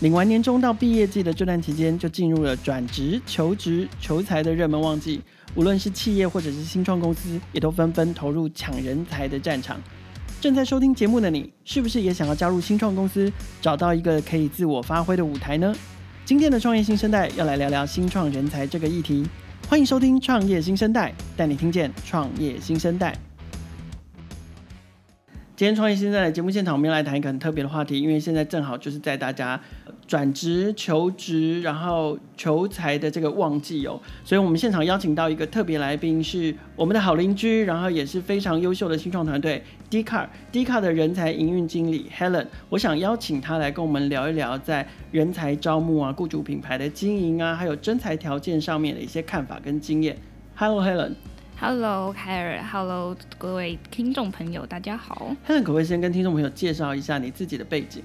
领完年终到毕业季的这段期间，就进入了转职、求职、求才的热门旺季。无论是企业或者是新创公司，也都纷纷投入抢人才的战场。正在收听节目的你，是不是也想要加入新创公司，找到一个可以自我发挥的舞台呢？今天的创业新生代要来聊聊新创人才这个议题。欢迎收听创业新生代，带你听见创业新生代。今天创业新在的节目现场，我们要来谈一个很特别的话题，因为现在正好就是在大家转职、求职，然后求才的这个旺季哦，所以我们现场邀请到一个特别来宾，是我们的好邻居，然后也是非常优秀的新创团队 d c a r d c a r 的人才营运经理 Helen，我想邀请他来跟我们聊一聊在人才招募啊、雇主品牌的经营啊，还有征才条件上面的一些看法跟经验。Hello Helen。Hello，凯尔，Hello，各位听众朋友，大家好。泰伦可不可以先跟听众朋友介绍一下你自己的背景？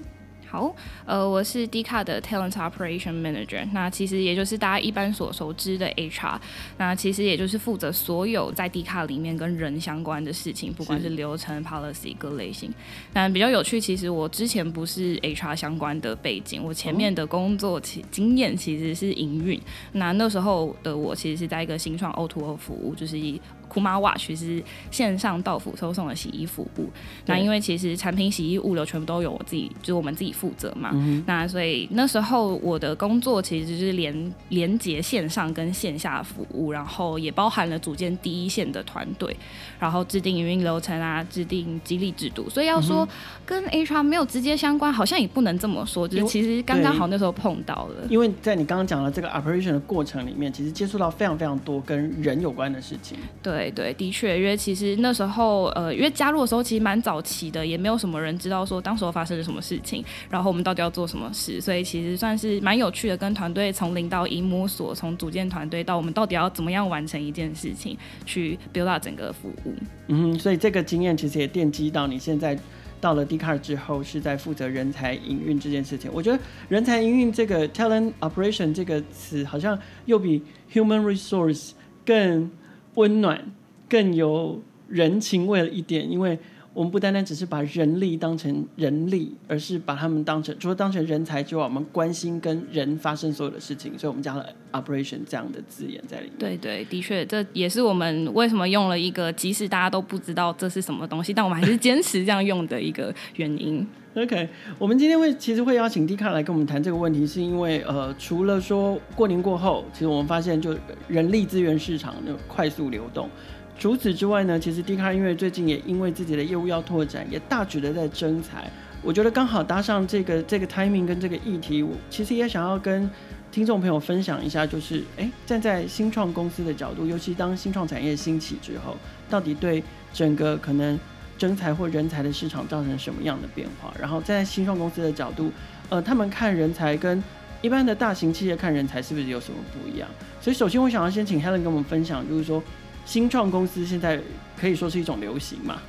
好，呃，我是 Dcard 的 Talent Operation Manager，那其实也就是大家一般所熟知的 HR，那其实也就是负责所有在 Dcard 里面跟人相关的事情，不管是流程、Policy 各类型。那比较有趣，其实我之前不是 HR 相关的背景，我前面的工作其经验其实是营运。那那时候的我其实是在一个新创 O2O 服务，就是以 Kuma Wash 是线上到府收送的洗衣服务。那因为其实产品、洗衣物流全部都有我自己，就是我们自己负责嘛。嗯、那所以那时候我的工作其实就是连连接线上跟线下服务，然后也包含了组建第一线的团队，然后制定营运流程啊，制定激励制度。所以要说跟 HR 没有直接相关，好像也不能这么说。就是其实刚刚好那时候碰到了。因为在你刚刚讲的这个 operation 的过程里面，其实接触到非常非常多跟人有关的事情。对。对，的确，因为其实那时候，呃，因为加入的时候其实蛮早期的，也没有什么人知道说当时候发生了什么事情，然后我们到底要做什么事，所以其实算是蛮有趣的，跟团队从零到一摸索，从组建团队到我们到底要怎么样完成一件事情，去 build up 整个服务。嗯，所以这个经验其实也奠基到你现在到了 DCAR 之后，是在负责人才营运这件事情。我觉得人才营运这个 talent operation 这个词，好像又比 human resource 更温暖，更有人情味了一点，因为我们不单单只是把人力当成人力，而是把他们当成除了当成人才之外，我们关心跟人发生所有的事情，所以我们加了 operation 这样的字眼在里面。对对，的确，这也是我们为什么用了一个即使大家都不知道这是什么东西，但我们还是坚持这样用的一个原因。OK，我们今天会其实会邀请 Dcard 来跟我们谈这个问题，是因为呃，除了说过年过后，其实我们发现就人力资源市场的快速流动。除此之外呢，其实 Dcard 因为最近也因为自己的业务要拓展，也大举的在征才。我觉得刚好搭上这个这个 timing 跟这个议题，我其实也想要跟听众朋友分享一下，就是哎，站在新创公司的角度，尤其当新创产业兴起之后，到底对整个可能。征才或人才的市场造成什么样的变化？然后在新创公司的角度，呃，他们看人才跟一般的大型企业看人才是不是有什么不一样？所以，首先我想要先请 Helen 跟我们分享，就是说新创公司现在可以说是一种流行嘛？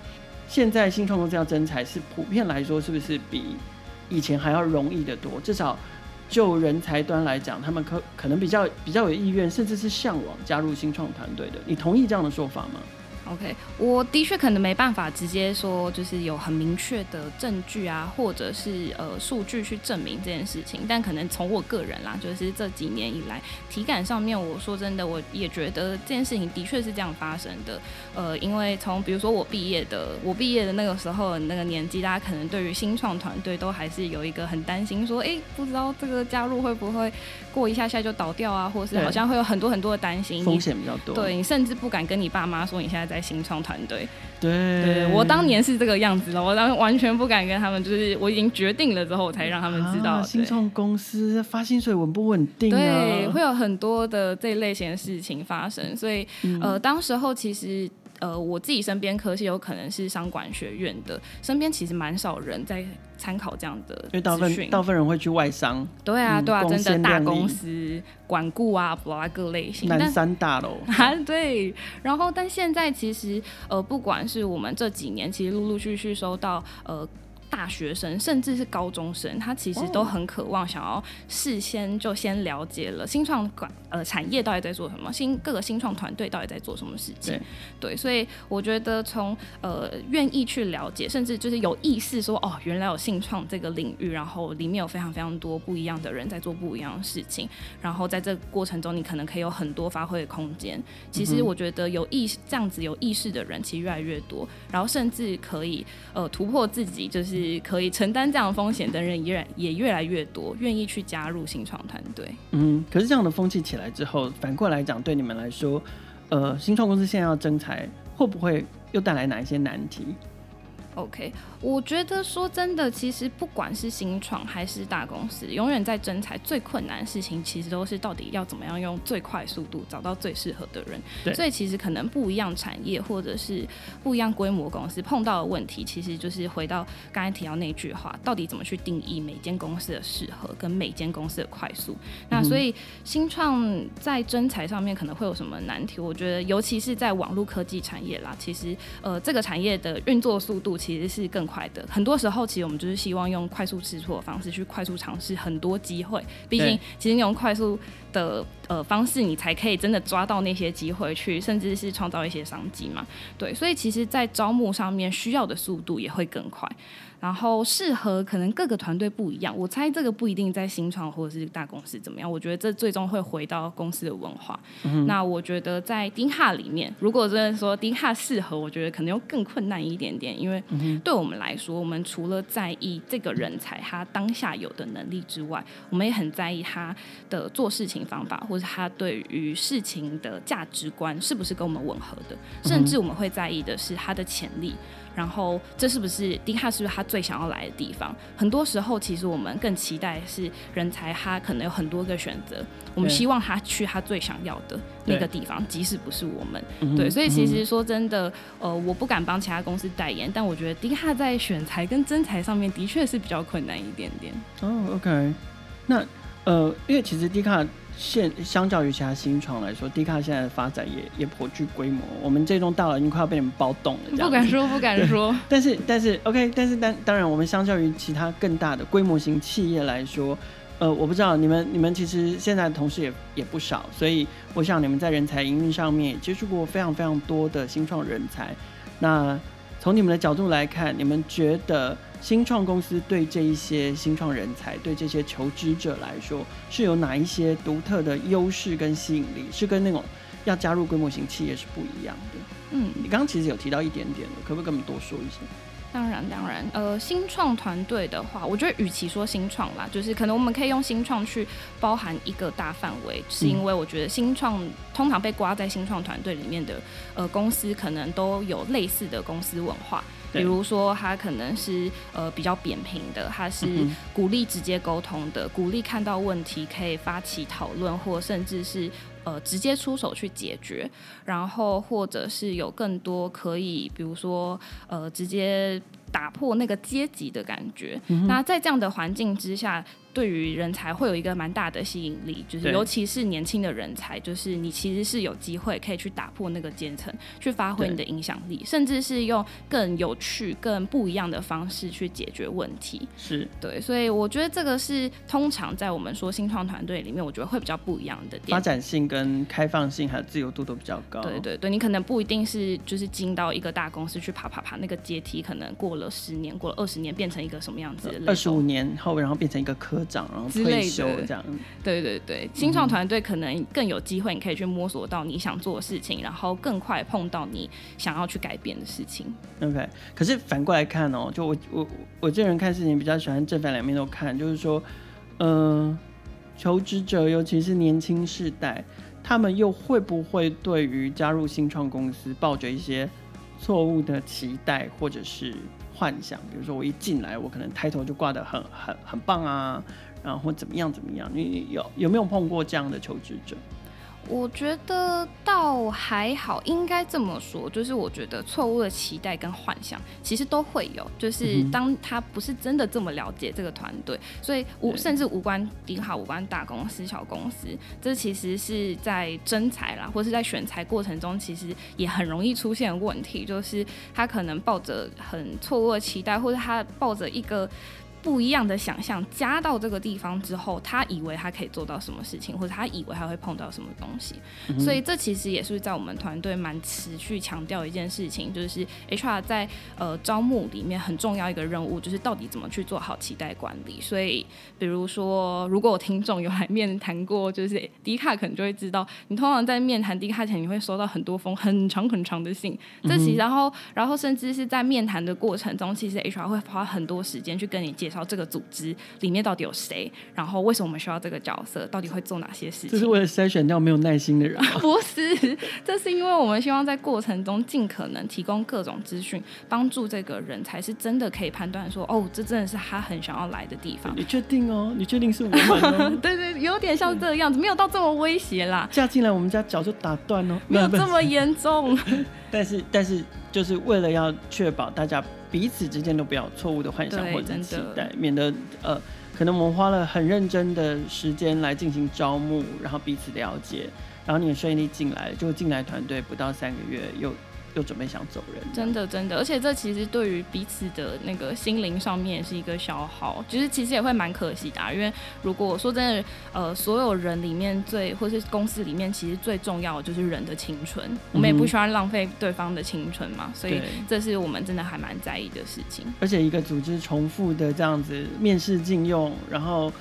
现在新创公司要征才，是普遍来说是不是比以前还要容易得多？至少就人才端来讲，他们可可能比较比较有意愿，甚至是向往加入新创团队的。你同意这样的说法吗？OK，我的确可能没办法直接说，就是有很明确的证据啊，或者是呃数据去证明这件事情。但可能从我个人啦，就是这几年以来体感上面，我说真的，我也觉得这件事情的确是这样发生的。呃，因为从比如说我毕业的，我毕业的那个时候那个年纪，大家可能对于新创团队都还是有一个很担心，说，哎、欸，不知道这个加入会不会过一下下就倒掉啊，或是好像会有很多很多的担心，风险比较多。对，你甚至不敢跟你爸妈说你现在在新创团队，对，对，我当年是这个样子的，我当时完全不敢跟他们，就是我已经决定了之后，我才让他们知道。啊、新创公司发薪水稳不稳定、啊？对，会有很多的这类型的事情发生，所以、嗯、呃，当时候其实。呃，我自己身边科系有可能是商管学院的，身边其实蛮少人在参考这样的资讯，因为大部分大部分人会去外商。对啊，对啊，嗯、真的大公司管顾啊，不啊各类型。南山大楼。啊，对。然后，但现在其实呃，不管是我们这几年，其实陆陆续续收到呃。大学生，甚至是高中生，他其实都很渴望想要事先就先了解了新创管呃产业到底在做什么，新各个新创团队到底在做什么事情。对，对，所以我觉得从呃愿意去了解，甚至就是有意识说哦，原来有新创这个领域，然后里面有非常非常多不一样的人在做不一样的事情，然后在这个过程中，你可能可以有很多发挥的空间。其实我觉得有意这样子有意识的人，其实越来越多，然后甚至可以呃突破自己，就是可以承担这样的风险的人依然也越来越多，愿意去加入新创团队。嗯，可是这样的风气起来之后，反过来讲，对你们来说，呃，新创公司现在要增财，会不会又带来哪一些难题？OK，我觉得说真的，其实不管是新创还是大公司，永远在征才最困难的事情，其实都是到底要怎么样用最快速度找到最适合的人。对。所以其实可能不一样产业或者是不一样规模公司碰到的问题，其实就是回到刚才提到那句话，到底怎么去定义每间公司的适合跟每间公司的快速？那所以新创在征才上面可能会有什么难题？我觉得尤其是在网络科技产业啦，其实呃这个产业的运作速度。其实是更快的。很多时候，其实我们就是希望用快速试错的方式去快速尝试很多机会。毕竟，其实你用快速的呃方式，你才可以真的抓到那些机会去，甚至是创造一些商机嘛。对，所以其实，在招募上面需要的速度也会更快。然后适合可能各个团队不一样，我猜这个不一定在新创或者是大公司怎么样。我觉得这最终会回到公司的文化。嗯、那我觉得在 Dcard 里面，如果真的说 Dcard 适合，我觉得可能又更困难一点点，因为对我们来说，我们除了在意这个人才他当下有的能力之外，我们也很在意他的做事情方法，或者他对于事情的价值观是不是跟我们吻合的，甚至我们会在意的是他的潜力。然后，这是不是 Dcard 是不是他最想要来的地方？很多时候，其实我们更期待是人才，他可能有很多个选择。我们希望他去他最想要的那个地方，即使不是我们。对，对，所以其实说真的，呃，我不敢帮其他公司代言，但我觉得 Dcard 在选材跟真材上面的确是比较困难一点点。哦，OK，那呃，因为其实 Dcard。现相较于其他新创来说，Dcard 现在的发展也也颇具规模。我们这栋大楼已经快要被你们包栋了，不敢说，不敢说。但是但是 OK，但是当当然，我们相较于其他更大的规模型企业来说，呃，我不知道你们你们其实现在的同事也也不少，所以我想你们在人才营运上面也接触过非常非常多的新创人才。那从你们的角度来看，你们觉得？新创公司对这一些新创人才，对这些求职者来说，是有哪一些独特的优势跟吸引力？是跟那种要加入规模型企业是不一样的。嗯，你刚刚其实有提到一点点的，可不可以跟我们多说一些？当然，当然，呃，新创团队的话，我觉得与其说新创啦，就是可能我们可以用新创去包含一个大范围，是因为我觉得新创通常被挂在新创团队里面的，呃，公司可能都有类似的公司文化。比如说，他可能是呃比较扁平的，他是鼓励直接沟通的，鼓励看到问题可以发起讨论，或甚至是呃直接出手去解决，然后或者是有更多可以，比如说呃直接打破那个阶级的感觉。那在这样的环境之下。对于人才会有一个蛮大的吸引力，就是尤其是年轻的人才，就是你其实是有机会可以去打破那个阶层，去发挥你的影响力，甚至是用更有趣、更不一样的方式去解决问题。是对，所以我觉得这个是通常在我们说新创团队里面，我觉得会比较不一样的点。发展性跟开放性还有自由度都比较高。对对对，你可能不一定是就是进到一个大公司去爬爬爬那个阶梯，可能过了十年、过了二十年，变成一个什么样子的？二十五年后，然后变成一个科。长，然后退休这样，对对对，新创团队可能更有机会，你可以去摸索到你想做的事情，然后更快碰到你想要去改变的事情。OK，可是反过来看哦，就我我我这人看事情比较喜欢正反两面都看，就是说，嗯、呃，求职者尤其是年轻世代，他们又会不会对于加入新创公司抱着一些错误的期待，或者是？幻想，比如说我一进来，我可能抬头就挂得很很很棒啊，然后怎么样怎么样，你有有没有碰过这样的求职者？我觉得倒还好，应该这么说，就是我觉得错误的期待跟幻想其实都会有，就是当他不是真的这么了解这个团队，所以无甚至无关顶好，无关大公司小公司，这其实是在征才啦，或是在选材过程中，其实也很容易出现问题，就是他可能抱着很错误的期待，或者他抱着一个。不一样的想象加到这个地方之后，他以为他可以做到什么事情，或者他以为他会碰到什么东西，嗯、所以这其实也是在我们团队蛮持续强调一件事情，就是 HR 在呃招募里面很重要一个任务，就是到底怎么去做好期待管理。所以，比如说，如果我听众有来面谈过，就是 D 卡，可能就会知道，你通常在面谈 D 卡前，你会收到很多封很长很长的信。这其然后，然后甚至是在面谈的过程中，其实 HR 会花很多时间去跟你介绍。这个组织里面到底有谁？然后为什么我们需要这个角色？到底会做哪些事情？这是为了筛选掉没有耐心的人吗？不是，这是因为我们希望在过程中尽可能提供各种资讯，帮助这个人才是真的可以判断说，哦，这真的是他很想要来的地方。你确定哦？你确定是我们哦？对对，有点像这个样子，没有到这么威胁啦。嫁进来，我们家脚就打断哦，没有这么 严重。但是，但是，就是为了要确保大家。彼此之间都不要错误的幻想或者期待，免得呃，可能我们花了很认真的时间来进行招募，然后彼此了解，然后你也顺利进来，就进来团队不到三个月又。又准备想走人，真的真的，而且这其实对于彼此的那个心灵上面也是一个消耗，就是其实也会蛮可惜的啊。因为如果说真的，呃，所有人里面最或是公司里面，其实最重要的就是人的青春，嗯、我们也不喜欢浪费对方的青春嘛，所以这是我们真的还蛮在意的事情。而且一个组织重复的这样子面试禁用，然后。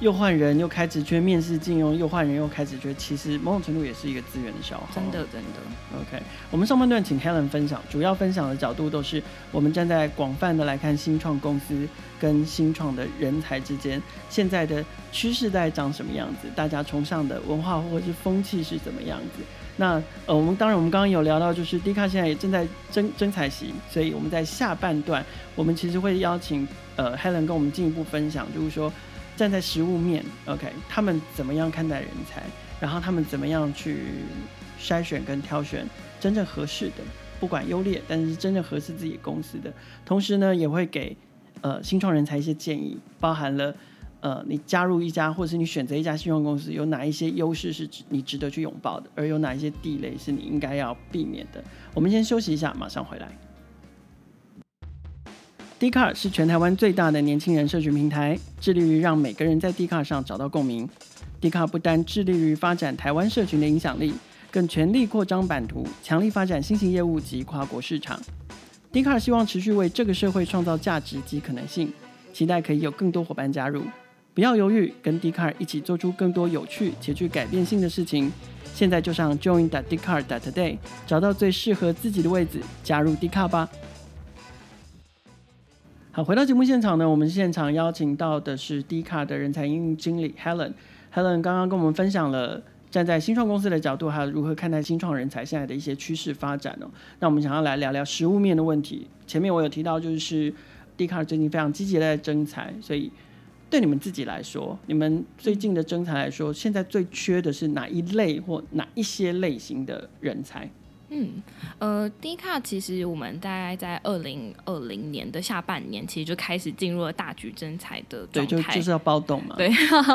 又换人又开职缺，面试进用又换人又开职缺，其实某种程度也是一个资源的消耗。真的真的。OK，我们上半段请 Helen 分享，主要分享的角度都是我们站在广泛的来看新创公司跟新创的人才之间现在的趋势在长什么样子，大家崇尚的文化或者是风气是怎么样子。那呃，我们当然我们刚刚有聊到，就是 D 卡现在也正在征征采席，所以我们在下半段我们其实会邀请呃 Helen 跟我们进一步分享，就是说。站在实务面，OK，他们怎么样看待人才？然后他们怎么样去筛选跟挑选真正合适的，不管优劣，但是真正合适自己公司的。同时呢，也会给呃新创人才一些建议，包含了呃你加入一家或者是你选择一家新创公司，有哪一些优势是你值得去拥抱的，而有哪一些地雷是你应该要避免的。我们先休息一下，马上回来。D c a r 是全台湾最大的年轻人社群平台，致力于让每个人在 d c a r 上找到共鸣。d c a r 不单致力于发展台湾社群的影响力，更全力扩张版图，强力发展新型业务及跨国市场。d c a r 希望持续为这个社会创造价值及可能性，期待可以有更多伙伴加入。不要犹豫，跟 d c a r 一起做出更多有趣且具改变性的事情。现在就上 join.dcard.today，找到最适合自己的位置，加入 d c a r 吧。好，回到节目现场呢，我们现场邀请到的是 D 卡的人才应用经理 Helen。Helen 刚刚跟我们分享了站在新创公司的角度，还有如何看待新创人才现在的一些趋势发展哦。那我们想要来聊聊实物面的问题。前面我有提到，就是 Dcard 最近非常积极的在征才，所以对你们自己来说，你们最近的征才来说，现在最缺的是哪一类或哪一些类型的人才？嗯，呃，Dcard 其实我们大概在二零二零年的下半年，其实就开始进入了大举征才的状态。对，就就是要暴动嘛。对，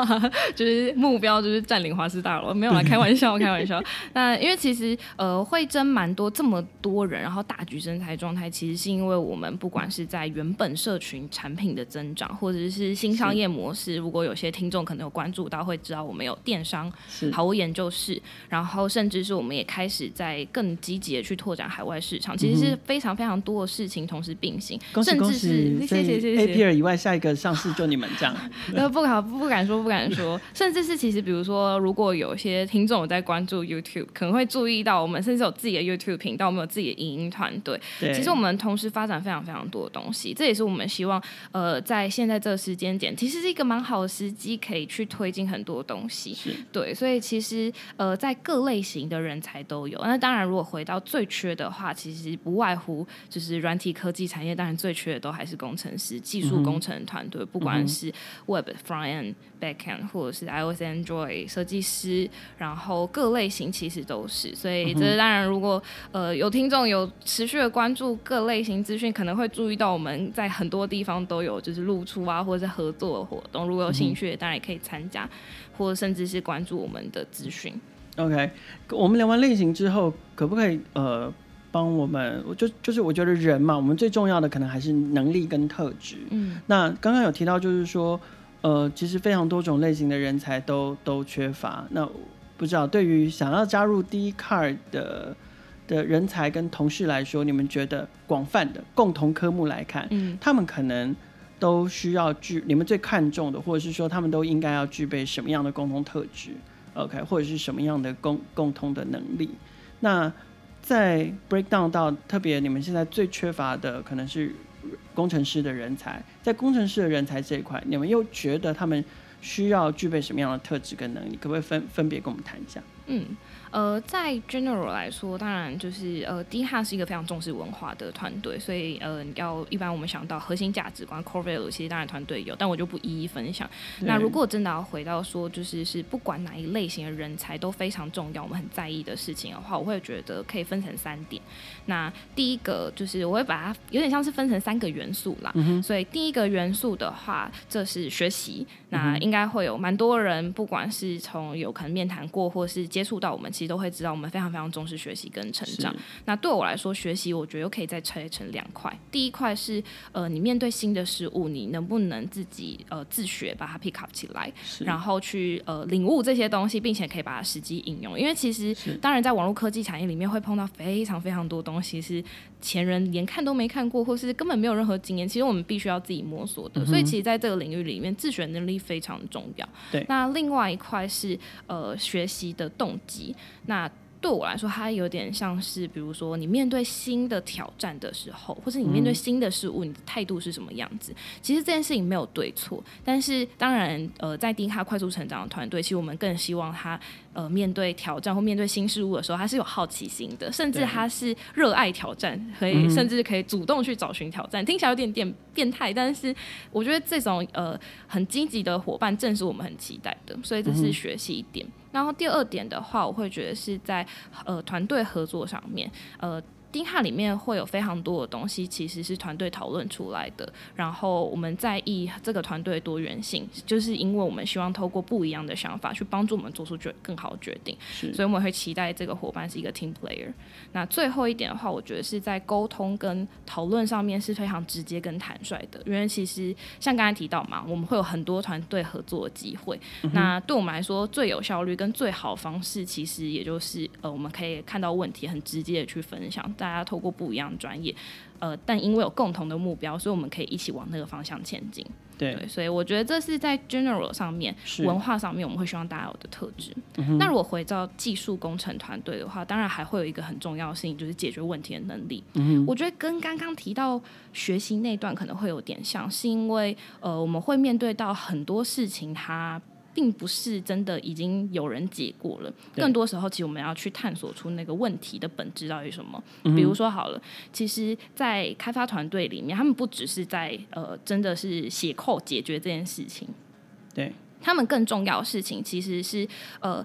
就是目标就是占领华师大楼，没有啦，开玩笑，开玩笑。那因为其实呃会征蛮多这么多人，然后大举征才状态，其实是因为我们不管是在原本社群产品的增长，或者是新商业模式，如果有些听众可能有关注到，会知道我们有电商、好物研究室，然后甚至是我们也开始在更积极的去拓展海外市场，其实是非常非常多的事情同时并行，甚至是谢谢谢谢。APR 以外，下一个上市就你们这样，呃不敢不敢说不敢说，甚至是其实比如说，如果有些听众有在关注 YouTube，可能会注意到我们甚至有自己的 YouTube 频道，我们有自己的影音团队。其实我们同时发展非常非常多的东西，这也是我们希望呃在现在这个时间点，其实是一个蛮好的时机，可以去推进很多东西。是对，所以其实呃在各类型的人才都有，那当然如果回到最缺的话，其实不外乎就是软体科技产业，当然最缺的都还是工程师、技术工程团队，嗯、不管是 Web Front End、Back End，或者是 iOS、Android 设计师，然后各类型其实都是。所以这当然，如果呃有听众有持续的关注各类型资讯，可能会注意到我们在很多地方都有就是露出啊，或者是合作的活动。如果有兴趣，当然也可以参加，或甚至是关注我们的资讯。OK，我们聊完类型之后，可不可以呃帮我们？我就就是我觉得人嘛，我们最重要的可能还是能力跟特质。嗯，那刚刚有提到就是说，呃，其实非常多种类型的人才都都缺乏。那不知道对于想要加入 Dcard 的的人才跟同事来说，你们觉得广泛的共同科目来看，嗯，他们可能都需要具你们最看重的，或者是说他们都应该要具备什么样的共同特质？OK，或者是什么样的共共通的能力？那在 breakdown 到特别你们现在最缺乏的可能是工程师的人才，在工程师的人才这一块，你们又觉得他们需要具备什么样的特质跟能力？可不可以分分别跟我们谈一下？嗯。呃，在 general 来说，当然就是呃，Dcard 是一个非常重视文化的团队，所以呃，要一般我们想到核心价值观 core value，其实当然团队有，但我就不一一分享。那如果真的要回到说，就是是不管哪一类型的人才都非常重要，我们很在意的事情的话，我会觉得可以分成三点。那第一个就是我会把它有点像是分成三个元素啦，嗯、所以第一个元素的话，这是学习。那应该会有蛮多人，不管是从有可能面谈过，或是接触到我们，其实都会知道我们非常非常重视学习跟成长。那对我来说，学习我觉得又可以再拆成两块。第一块是呃，你面对新的事物，你能不能自己呃自学把它 pick up 起来，然后去呃领悟这些东西，并且可以把它实际应用。因为其实当然在网络科技产业里面会碰到非常非常多东西是前人连看都没看过，或是根本没有任何经验。其实我们必须要自己摸索的。嗯、所以其实在这个领域里面，自学能力。非常重要。对，那另外一块是呃学习的动机。那对我来说，它有点像是，比如说你面对新的挑战的时候，或是你面对新的事物，你的态度是什么样子？嗯、其实这件事情没有对错，但是当然，呃，在 Dcard 快速成长的团队，其实我们更希望他呃面对挑战或面对新事物的时候，他是有好奇心的，甚至他是热爱挑战，可以甚至可以主动去找寻挑战。听起来有点点变态，但是我觉得这种呃很积极的伙伴，正是我们很期待的，所以这是学习一点。然后第二点的话，我会觉得是在呃团队合作上面，呃。里面会有非常多的东西，其实是团队讨论出来的。然后我们在意这个团队多元性，就是因为我们希望透过不一样的想法去帮助我们做出决更好的决定。所以我们会期待这个伙伴是一个 team player。那最后一点的话，我觉得是在沟通跟讨论上面是非常直接跟坦率的。因为其实像刚才提到嘛，我们会有很多团队合作的机会。嗯、那对我们来说，最有效率跟最好的方式，其实也就是呃，我们可以看到问题，很直接的去分享。大家透过不一样的专业，呃，但因为有共同的目标，所以我们可以一起往那个方向前进。对，对，所以我觉得这是在 general 上面，文化上面，我们会希望大家有的特质。那如果回到技术工程团队的话，当然还会有一个很重要的事情，就是解决问题的能力。嗯，我觉得跟刚刚提到学习那段可能会有点像，是因为呃，我们会面对到很多事情，它。并不是真的已经有人解过了，更多时候其实我们要去探索出那个问题的本质到底是什么。比如说好了，其实，在开发团队里面，他们不只是在呃，真的是写 code 解决这件事情，对，他们更重要的事情其实是呃。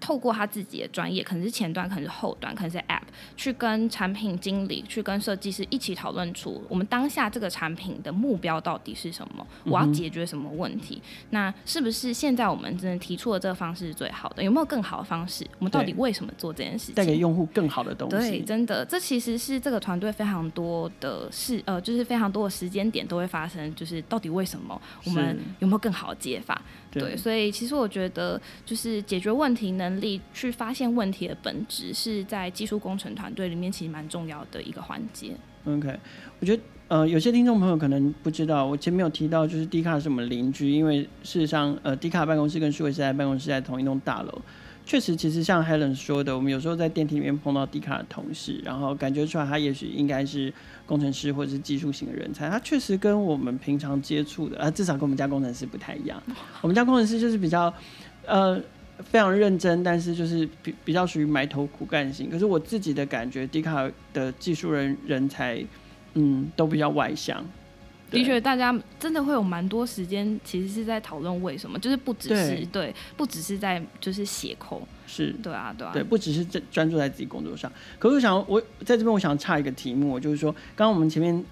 透过他自己的专业，可能是前端，可能是后端，可能是 App，去跟产品经理、去跟设计师一起讨论出我们当下这个产品的目标到底是什么，我要解决什么问题。嗯、那是不是现在我们真的提出的这个方式是最好的？有没有更好的方式？我们到底为什么做这件事情？带给用户更好的东西。对，真的，这其实是这个团队非常多的事，呃，就是非常多的时间点都会发生，就是到底为什么？我们有没有更好的解法？对，对，所以其实我觉得，就是解决问题能力，去发现问题的本质，是在技术工程团队里面其实蛮重要的一个环节。OK，我觉得呃，有些听众朋友可能不知道，我前面有提到，就是 Dcard 是我们邻居，因为事实上，呃，Dcard 办公室跟数位时代办公室在同一栋大楼。确实，其实像 Helen 说的，我们有时候在电梯里面碰到 Dcard 的同事，然后感觉出来他也许应该是工程师或者是技术型的人才。他确实跟我们平常接触的，啊，至少跟我们家工程师不太一样。我们家工程师就是比较，呃。非常认真，但是就是比比较属于埋头苦干型。可是我自己的感觉，Dcard 的技术人人才，嗯，都比较外向。的确，大家真的会有蛮多时间，其实是在讨论为什么，就是不只是对，对，不只是在就是写扣，是对啊，对啊，对，不只是专专注在自己工作上。可是我想，我在这边我想差一个题目，就是说，刚刚我们前面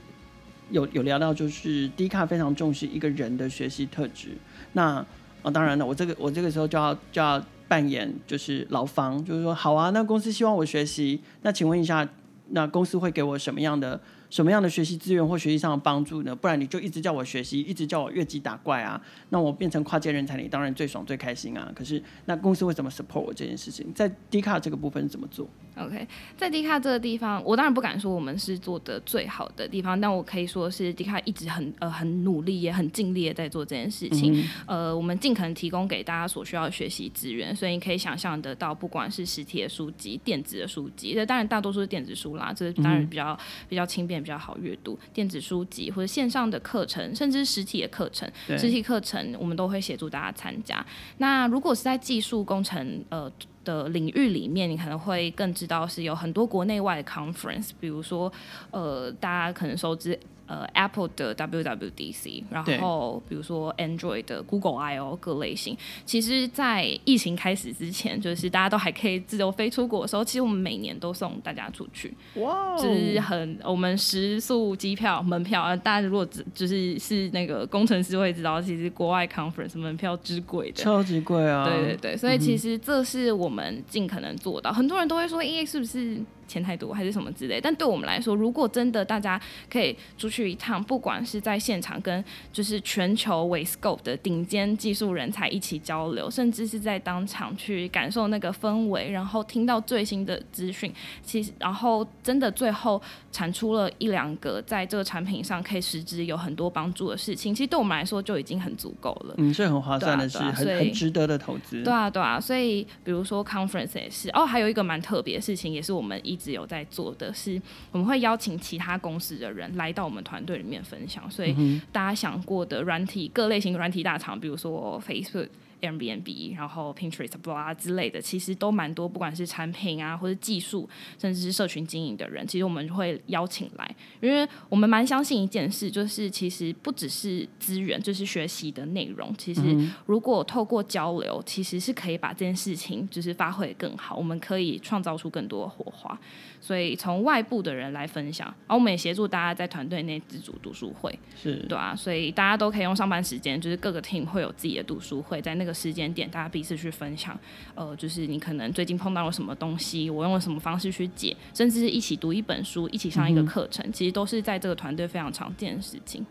有有聊到，就是 Dcard 非常重视一个人的学习特质。那哦，当然了，我这个我这个时候就要就要扮演就是劳方，就是说，好啊，那公司希望我学习，那请问一下，那公司会给我什么样的？什么样的学习资源或学习上的帮助呢？不然你就一直叫我学习，一直叫我越级打怪啊，那我变成跨界人才，你当然最爽最开心啊。可是那公司为什么 support 我这件事情？在 Dcard 这个部分怎么做？OK，在 Dcard 这个地方，我当然不敢说我们是做的最好的地方，但我可以说是 Dcard 一直很呃很努力也很尽力的在做这件事情。嗯、呃，我们尽可能提供给大家所需要的学习资源，所以你可以想象得到，不管是实体的书籍、电子的书籍，这当然大多数是电子书啦，这当然比较、嗯、比较轻便。比较好阅读电子书籍或者线上的课程，甚至实体的课程。实体课程我们都会协助大家参加。那如果是在技术工程呃的领域里面，你可能会更知道是有很多国内外的 conference，比如说呃大家可能熟知。呃，Apple 的 WWDC，然后比如说 Android 的 Google I/O 各类型，其实，在疫情开始之前，就是大家都还可以自由飞出国的时候，其实我们每年都送大家出去，哇，就是很我们食宿机票门票，大家如果只就是是那个工程师会知道，其实国外 conference 门票之贵的，超级贵啊，对对对，所以其实这是我们尽可能做到。嗯、很多人都会说，哎，是不是？钱太多还是什么之类，但对我们来说，如果真的大家可以出去一趟，不管是在现场跟就是全球为 scope 的顶尖技术人才一起交流，甚至是在当场去感受那个氛围，然后听到最新的资讯，其实然后真的最后产出了一两个在这个产品上可以实质有很多帮助的事情，其实对我们来说就已经很足够了。嗯，所以很划算的是，很很值得的投资。对啊，对啊，所以比如说 conference 也是哦，还有一个蛮特别的事情，也是我们一。只有在做的是，我们会邀请其他公司的人来到我们团队里面分享。所以大家想过的软体各类型软体大厂，比如说 Facebook。Airbnb，然后 Pinterest、blah 之类的，其实都蛮多，不管是产品啊，或者技术，甚至是社群经营的人，其实我们会邀请来，因为我们蛮相信一件事，就是其实不只是资源，就是学习的内容，其实如果透过交流，其实是可以把这件事情就是发挥得更好，我们可以创造出更多的火花。所以从外部的人来分享，然后我们也协助大家在团队内自主读书会，是对啊，所以大家都可以用上班时间，就是各个 team 会有自己的读书会，在那个时间点，大家彼此去分享，呃，就是你可能最近碰到了什么东西，我用了什么方式去解，甚至是一起读一本书，一起上一个课程，嗯、其实都是在这个团队非常常见的事情。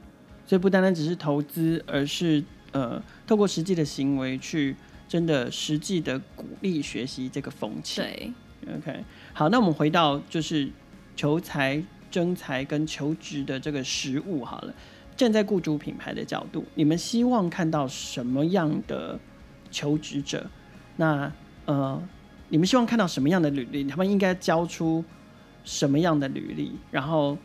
所以不单单只是投资，而是呃，透过实际的行为去真的实际的鼓励学习这个风气。对。OK，好，那我们回到就是求财、征财跟求职的这个实务好了。站在雇主品牌的角度，你们希望看到什么样的求职者？那呃，你们希望看到什么样的履历？他们应该交出什么样的履历？然后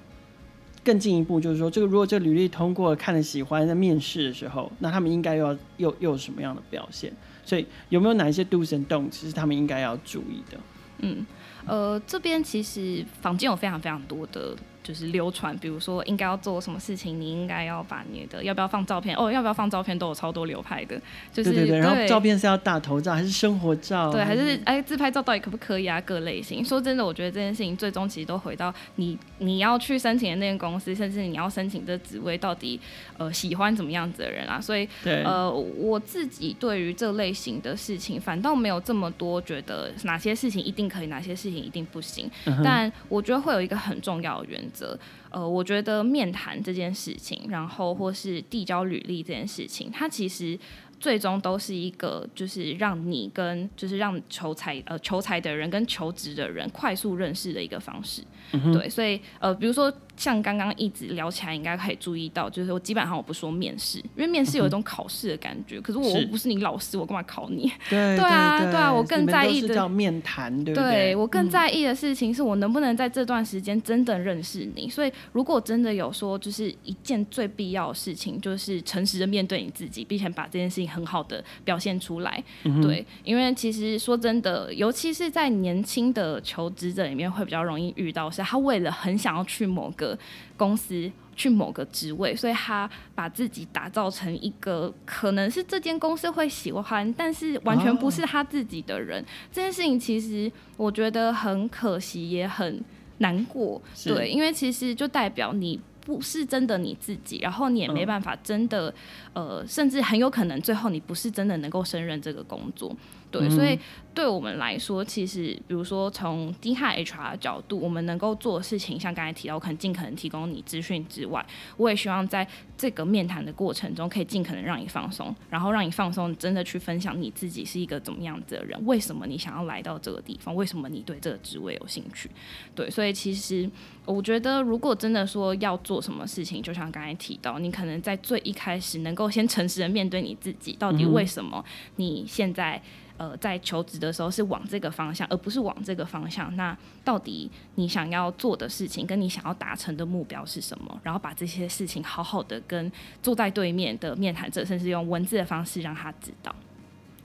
更进一步就是说，这个如果这个履历通过看了喜欢，在面试的时候，那他们应该又要又又有什么样的表现？所以有没有哪一些 do's and don'ts 其实他们应该要注意的？嗯，呃，这边其实房间有非常非常多的。就是流传，比如说应该要做什么事情，你应该要把你的要不要放照片哦，要不要放照片都有超多流派的，就是对对对，然后照片是要大头照还是生活照？对，还是哎自拍照到底可不可以啊？各类型。说真的，我觉得这件事情最终其实都回到你你要去申请的那间公司，甚至你要申请这职位到底呃喜欢怎么样子的人啊？所以对呃我自己对于这类型的事情反倒没有这么多觉得哪些事情一定可以，哪些事情一定不行。嗯、但我觉得会有一个很重要的原则。呃，我觉得面谈这件事情，然后或是递交履历这件事情，它其实最终都是一个，就是让你跟就是让求才呃求才的人跟求职的人快速认识的一个方式。嗯、对，所以呃，比如说。像刚刚一直聊起来，应该可以注意到，就是我基本上我不说面试，因为面试有一种考试的感觉。嗯、可是我又不是你老师，我干嘛考你？对对啊，对啊，我更在意的叫面谈，对不对？对，我更在意的事情是我能不能在这段时间真的认识你。所以如果真的有说，就是一件最必要的事情，就是诚实的面对你自己，并且把这件事情很好的表现出来。嗯、对，因为其实说真的，尤其是在年轻的求职者里面，会比较容易遇到是，他为了很想要去某个公司去某个职位，所以他把自己打造成一个可能是这间公司会喜欢，但是完全不是他自己的人。哦、这件事情其实我觉得很可惜，也很难过。对，因为其实就代表你不是真的你自己，然后你也没办法真的，嗯、呃，甚至很有可能最后你不是真的能够胜任这个工作。对，所以对我们来说，其实比如说从 Dcard HR 的角度，我们能够做的事情，像刚才提到，我可能尽可能提供你资讯之外，我也希望在这个面谈的过程中，可以尽可能让你放松，然后让你放松，真的去分享你自己是一个怎么样子的人，为什么你想要来到这个地方，为什么你对这个职位有兴趣。对，所以其实我觉得，如果真的说要做什么事情，就像刚才提到，你可能在最一开始能够先诚实的面对你自己，到底为什么你现在。呃，在求职的时候是往这个方向，而不是往这个方向。那到底你想要做的事情，跟你想要达成的目标是什么？然后把这些事情好好的跟坐在对面的面谈者，甚至用文字的方式让他知道。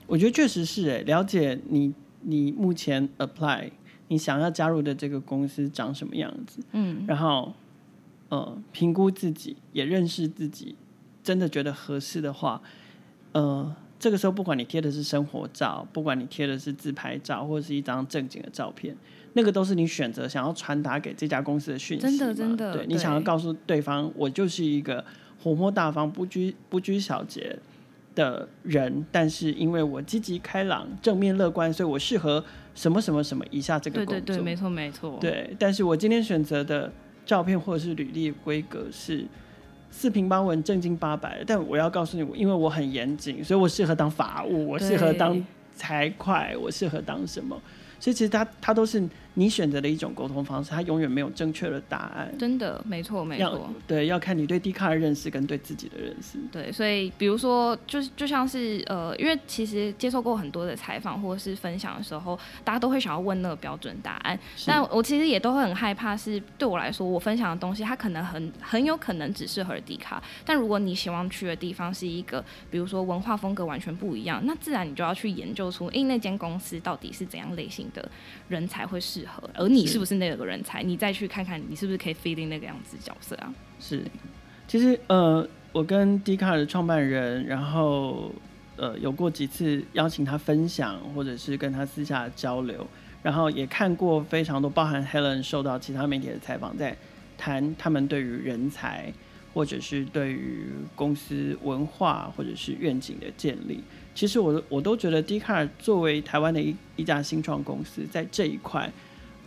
我觉得确实是哎，了解你你目前 apply 你想要加入的这个公司长什么样子，嗯，然后呃评估自己，也认识自己，真的觉得合适的话，呃。这个时候，不管你贴的是生活照，不管你贴的是自拍照，或者是一张正经的照片，那个都是你选择想要传达给这家公司的讯息。真的，真的，对，你想要告诉对方，我就是一个活泼大方、不拘不拘小节的人，但是因为我积极开朗、正面乐观，所以我适合什么什么什么以下这个工作。对对对，没错没错。对，但是我今天选择的照片或者是履历规格是。四平八稳、正经八百，但我要告诉你，因为我很严谨，所以我适合当法务，我适合当财会，我适合当什么？所以其实他他都是。你选择的一种沟通方式，它永远没有正确的答案。真的，没错，没错。对，要看你对 Dcard 的认识跟对自己的认识。对，所以比如说，就是就像是呃，因为其实接受过很多的采访或者是分享的时候，大家都会想要问那个标准答案。但我其实也都会很害怕，是对我来说，我分享的东西，它可能很很有可能只适合 Dcard。但如果你希望去的地方是一个，比如说文化风格完全不一样，那自然你就要去研究出，诶，那间公司到底是怎样类型的人才会适合。而你是不是那个人才？你再去看看，你是不是可以 fit in 那个样子角色啊？是，其实呃，我跟 Dcard 的创办人，然后呃，有过几次邀请他分享，或者是跟他私下交流，然后也看过非常多，包含 Helen 受到其他媒体的采访，在谈他们对于人才，或者是对于公司文化，或者是愿景的建立。其实我我都觉得 Dcard 作为台湾的一一家新创公司，在这一块。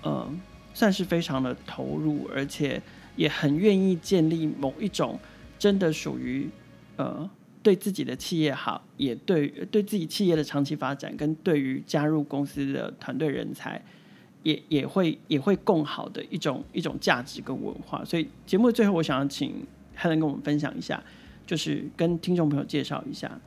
呃，算是非常的投入，而且也很愿意建立某一种真的属于呃对自己的企业好，也对对自己企业的长期发展，跟对于加入公司的团队人才，也也会也会共好的一种一种价值跟文化。所以节目的最后，我想要请 Helen 跟我们分享一下，就是跟听众朋友介绍一下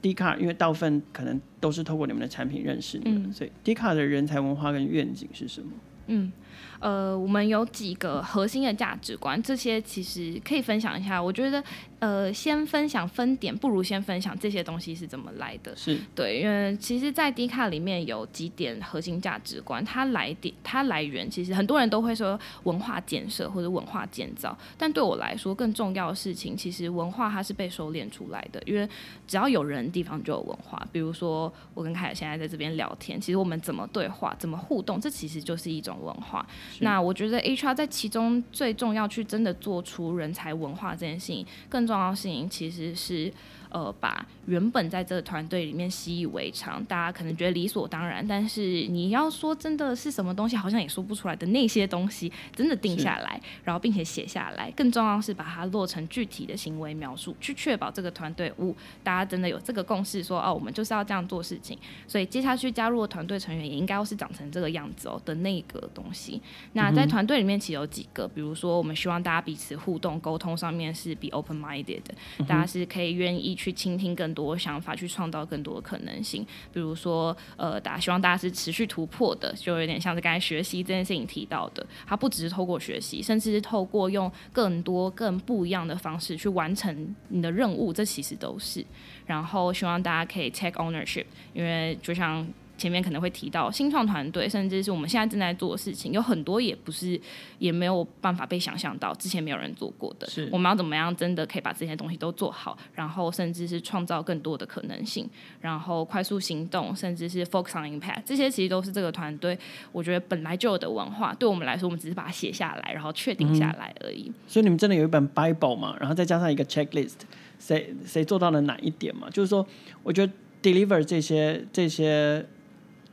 Dcard，因为大部分可能都是透过你们的产品认识你们，嗯、所以 Dcard 的人才文化跟愿景是什么？嗯，呃，我们有几个核心的价值观，这些其实可以分享一下。我觉得。呃，先分享分点，不如先分享这些东西是怎么来的。是对，因为其实，在 Dcard 里面有几点核心价值观，它来点，它来源其实很多人都会说文化建设或者文化建造，但对我来说，更重要的事情，其实文化它是被收敛出来的，因为只要有人的地方就有文化。比如说，我跟凯尔现在在这边聊天，其实我们怎么对话，怎么互动，这其实就是一种文化。那我觉得 HR 在其中最重要，去真的做出人才文化这件事情，更。重要的事情其实是，呃，把原本在这个团队里面习以为常，大家可能觉得理所当然，但是你要说真的是什么东西，好像也说不出来的那些东西，真的定下来，然后并且写下来，更重要是把它落成具体的行为描述，去确保这个团队，五大家真的有这个共识说，说哦，我们就是要这样做事情，所以接下去加入的团队成员也应该要是长成这个样子哦的那个东西。那在团队里面其实有几个，比如说我们希望大家彼此互动沟通上面是 be open minded 的，大家是可以愿意去倾听更多想法，去创造更多的可能性。比如说，呃，大家希望大家是持续突破的，就有点像是刚才学习这件事情提到的，它不只是透过学习，甚至是透过用更多更不一样的方式去完成你的任务，这其实都是。然后希望大家可以 take ownership，因为就像。前面可能会提到新创团队，甚至是我们现在正在做的事情，有很多也不是，也没有办法被想象到，之前没有人做过的。是，我们要怎么样真的可以把这些东西都做好，然后甚至是创造更多的可能性，然后快速行动，甚至是 focus on impact，这些其实都是这个团队我觉得本来就有的文化。对我们来说，我们只是把它写下来，然后确定下来而已。嗯。所以你们真的有一本 Bible 嘛？然后再加上一个 checklist，谁谁做到了哪一点嘛？就是说，我觉得 deliver 这些这些。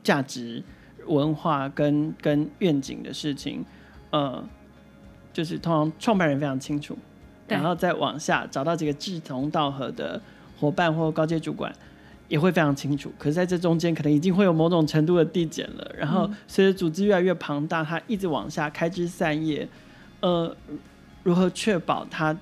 价值、文化跟跟愿景的事情，呃，就是通常创办人非常清楚，然后再往下找到几个志同道合的伙伴或高阶主管也会非常清楚。可是在这中间，可能已经会有某种程度的递减了。然后随着组织越来越庞大，它一直往下开枝散叶，呃，如何确保它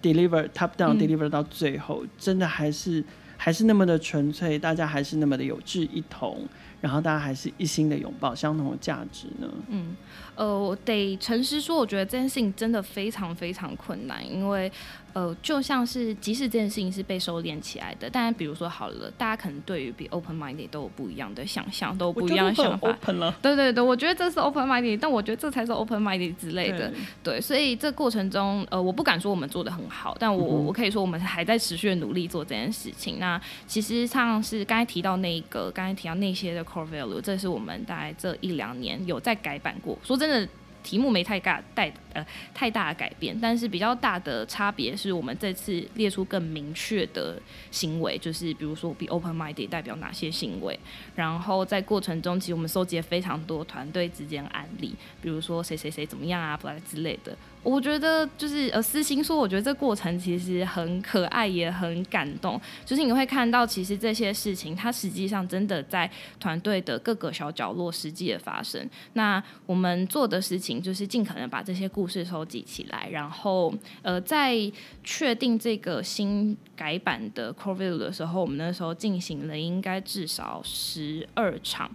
deliver top down deliver 到最后，嗯、真的还是还是那么的纯粹，大家还是那么的有志一同。然后大家还是一心的拥抱相同的价值呢？嗯，呃，我得诚实说，我觉得这件事情真的非常非常困难，因为。呃，就像是即使这件事情是被收敛起来的，但比如说好了，大家可能对于比 open minded 都有不一样的想象，都有不一样的想法。对对对，我觉得这是 open minded，但我觉得这才是 open minded 之类的。对，所以这过程中，呃，我不敢说我们做的很好，但我、嗯、我可以说我们还在持续的努力做这件事情。那其实像是刚才提到那个，刚才提到那些的 core value，这是我们大概这一两年有在改版过。说真的。题目没太大带呃太大的改变，但是比较大的差别是我们这次列出更明确的行为，就是比如说 be open minded 代表哪些行为，然后在过程中其实我们收集了非常多团队之间案例，比如说谁谁谁怎么样啊，不来之类的。我觉得就是呃，私心说，我觉得这过程其实很可爱，也很感动。就是你会看到，其实这些事情，它实际上真的在团队的各个小角落实际的发生。那我们做的事情，就是尽可能把这些故事收集起来，然后呃，在确定这个新改版的 core value 的时候，我们那时候进行了应该至少十二场。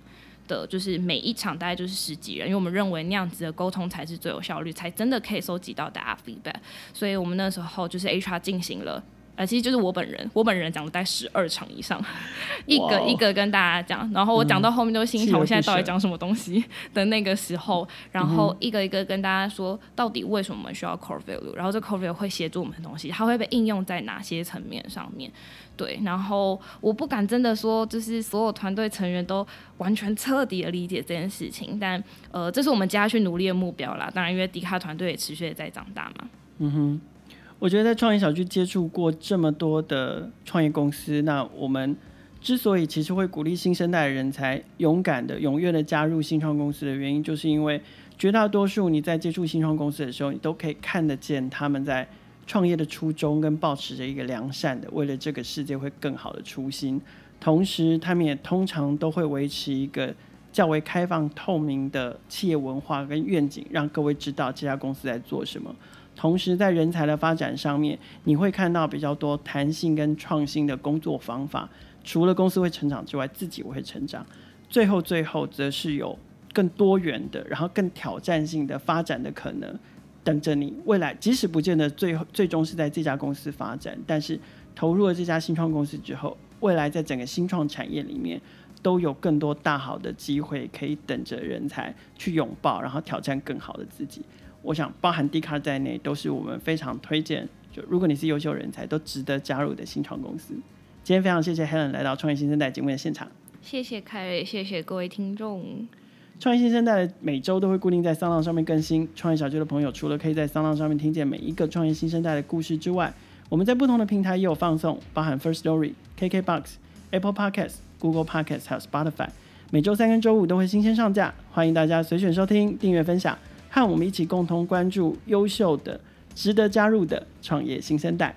的就是每一场大概就是十几人，因为我们认为那样子的沟通才是最有效率，才真的可以收集到大家 feedback。所以我们那时候就是 HR 进行了，呃，其实就是我本人，我本人讲了大概十二场以上，一个一个跟大家讲，然后我讲到后面都心想，我现在到底讲什么东西的那个时候，然后一个一个跟大家说到底为什么我们需要 core value，然后这 core value 会协助我们的东西，它会被应用在哪些层面上面。对，然后我不敢真的说，就是所有团队成员都完全彻底的理解这件事情，但呃，这是我们接下去努力的目标啦。当然，因为迪卡团队也持续的在长大嘛。嗯哼，我觉得在创业小区接触过这么多的创业公司，那我们之所以其实会鼓励新生代的人才勇敢的、踊跃的加入新创公司的原因，就是因为绝大多数你在接触新创公司的时候，你都可以看得见他们在。创业的初衷跟抱持着一个良善的，为了这个世界会更好的初心，同时他们也通常都会维持一个较为开放透明的企业文化跟愿景，让各位知道这家公司在做什么。同时在人才的发展上面，你会看到比较多弹性跟创新的工作方法。除了公司会成长之外，自己会成长。最后最后则是有更多元的，然后更挑战性的发展的可能。等着你未来，即使不见得最后最终是在这家公司发展，但是投入了这家新创公司之后，未来在整个新创产业里面都有更多大好的机会可以等着人才去拥抱，然后挑战更好的自己。我想，包含 D 卡在内，都是我们非常推荐。就如果你是优秀人才，都值得加入的新创公司。今天非常谢谢 Helen 来到创业新生代节目的现场。谢谢凯瑞，谢谢各位听众。创业新生代每周都会固定在 SoundOn 上面更新。创业小区的朋友，除了可以在 SoundOn 上面听见每一个创业新生代的故事之外，我们在不同的平台也有放送，包含 First Story、KKBox、Apple Podcasts、Google Podcasts 还有 Spotify。每周三跟周五都会新鲜上架，欢迎大家随选收听、订阅、分享，和我们一起共同关注优秀的、值得加入的创业新生代。